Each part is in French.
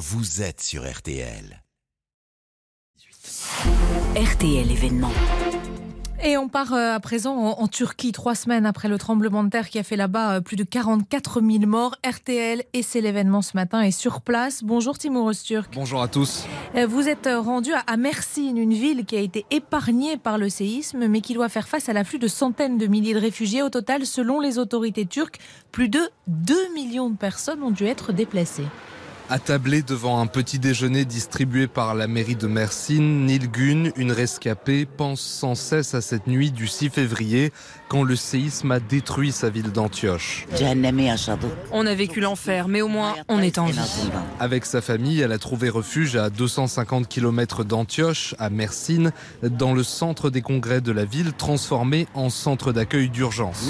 vous êtes sur RTL. RTL événement. Et on part euh, à présent en, Turquie, trois semaines après le tremblement de terre qui a fait là-bas euh, plus de 44 000 morts. RTL et c'est l'événement ce matin est sur place. Bonjour Timur Öztürk. Bonjour à tous. Euh, vous êtes rendu à Mersin, une ville qui a été épargnée par le séisme, mais qui doit faire face à l'afflux de centaines de milliers de réfugiés. Au total, selon les autorités turques, plus de 2 millions de personnes ont dû être déplacées. Attablé devant un petit déjeuner distribué par la mairie de Mersin, Nilgun, une rescapée, pense sans cesse à cette nuit du 6 février quand le séisme a détruit sa ville d'Antioche. On a vécu l'enfer, mais au moins on est en vie. Avec sa famille, elle a trouvé refuge à 250 km d'Antioche, à Mersin, dans le centre des congrès de la ville, transformé en centre d'accueil d'urgence.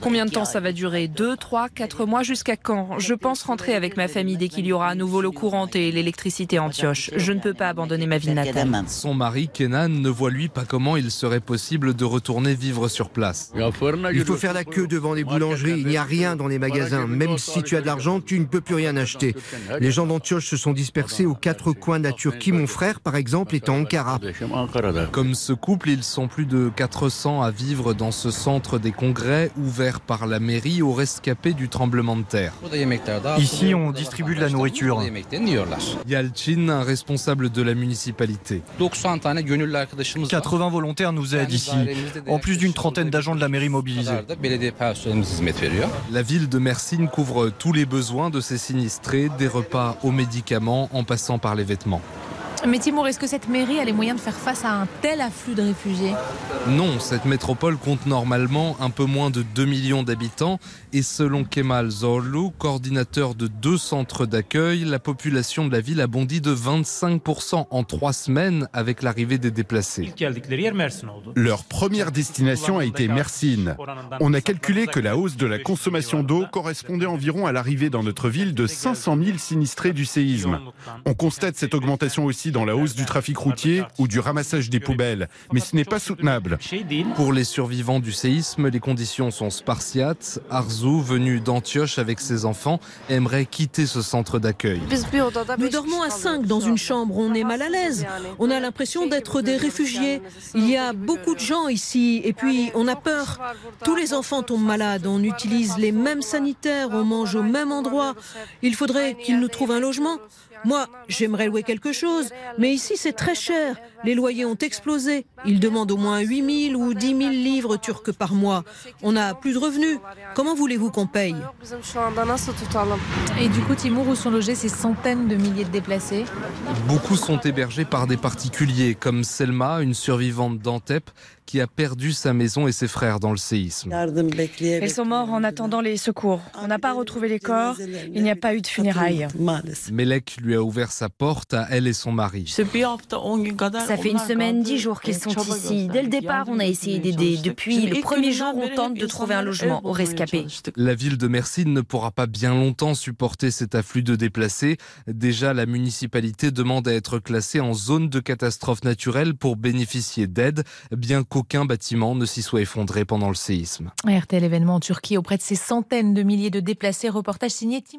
Combien de temps ça va durer? Deux, trois, quatre mois Jusqu'à quand? Je pense rentrer avec ma famille dès qu'il y aura à nouveau l'eau courante et l'électricité en Antioche. Je ne peux pas abandonner ma ville natale. Son mari, Kenan, ne voit lui pas comment il serait possible de retourner vivre sur place. Il faut faire la queue devant les boulangeries. Il n'y a rien dans les magasins. Même si tu as de l'argent, tu ne peux plus rien acheter. Les gens d'Antioche se sont dispersés aux quatre coins de la Turquie. Mon frère, par exemple, est en Ankara. Comme ce couple, ils sont plus de 400 à vivre dans ce centre des congrès ouvert par la mairie aux rescapés du tremblement de terre. Ici, on distribue de la nourriture. Yalchin, un responsable de la municipalité. 80 volontaires nous aident ici, en plus d'une trentaine d'agents de la mairie mobilisés. La ville de Mersin couvre tous les besoins de ses sinistrés, des repas aux médicaments en passant par les vêtements. Mais Timur, est-ce que cette mairie a les moyens de faire face à un tel afflux de réfugiés? Non, cette métropole compte normalement un peu moins de 2 millions d'habitants et selon Kemal Zorlu, coordinateur de deux centres d'accueil, la population de la ville a bondi de 25% en trois semaines avec l'arrivée des déplacés. Leur première destination a été Mersin. On a calculé que la hausse de la consommation d'eau correspondait environ à l'arrivée dans notre ville de 500 000 sinistrés du séisme. On constate cette augmentation aussi dans la hausse du trafic routier ou du ramassage des poubelles, mais ce n'est pas soutenable. Pour les survivants du séisme, les conditions sont spartiates. Arzu, venu d'Antioche avec ses enfants, aimerait quitter ce centre d'accueil. Nous dormons à 5 dans une chambre, on est mal à l'aise. On a l'impression d'être des réfugiés. Il y a beaucoup de gens ici et puis on a peur. Tous les enfants tombent malades, on utilise les mêmes sanitaires, on mange au même endroit. Il faudrait qu'ils nous trouvent un logement. Moi, j'aimerais louer quelque chose, mais ici c'est très cher. Les loyers ont explosé. Ils demandent au moins 8 000 ou 10 000 livres turcs par mois. On n'a plus de revenus. Comment voulez-vous qu'on paye? Et du coup, Timur, où sont logés ces centaines de milliers de déplacés? Beaucoup sont hébergés par des particuliers, comme Selma, une survivante d'Antep, qui a perdu sa maison et ses frères dans le séisme. Ils sont morts en attendant les secours. On n'a pas retrouvé les corps. Il n'y a pas eu de funérailles. Melek lui a ouvert sa porte à elle et son mari. Ça fait une semaine, dix jours qu'ils sont ici. Dès le départ, on a essayé d'aider. Depuis le premier jour, on tente de trouver un logement aux rescapés. La ville de Mersin ne pourra pas bien longtemps supporter cet afflux de déplacés. Déjà, la municipalité demande à être classée en zone de catastrophe naturelle pour bénéficier d'aide, bien qu'aucun bâtiment ne s'y soit effondré pendant le séisme. RTL événement en Turquie auprès de ces centaines de milliers de déplacés. Reportage signé Tim.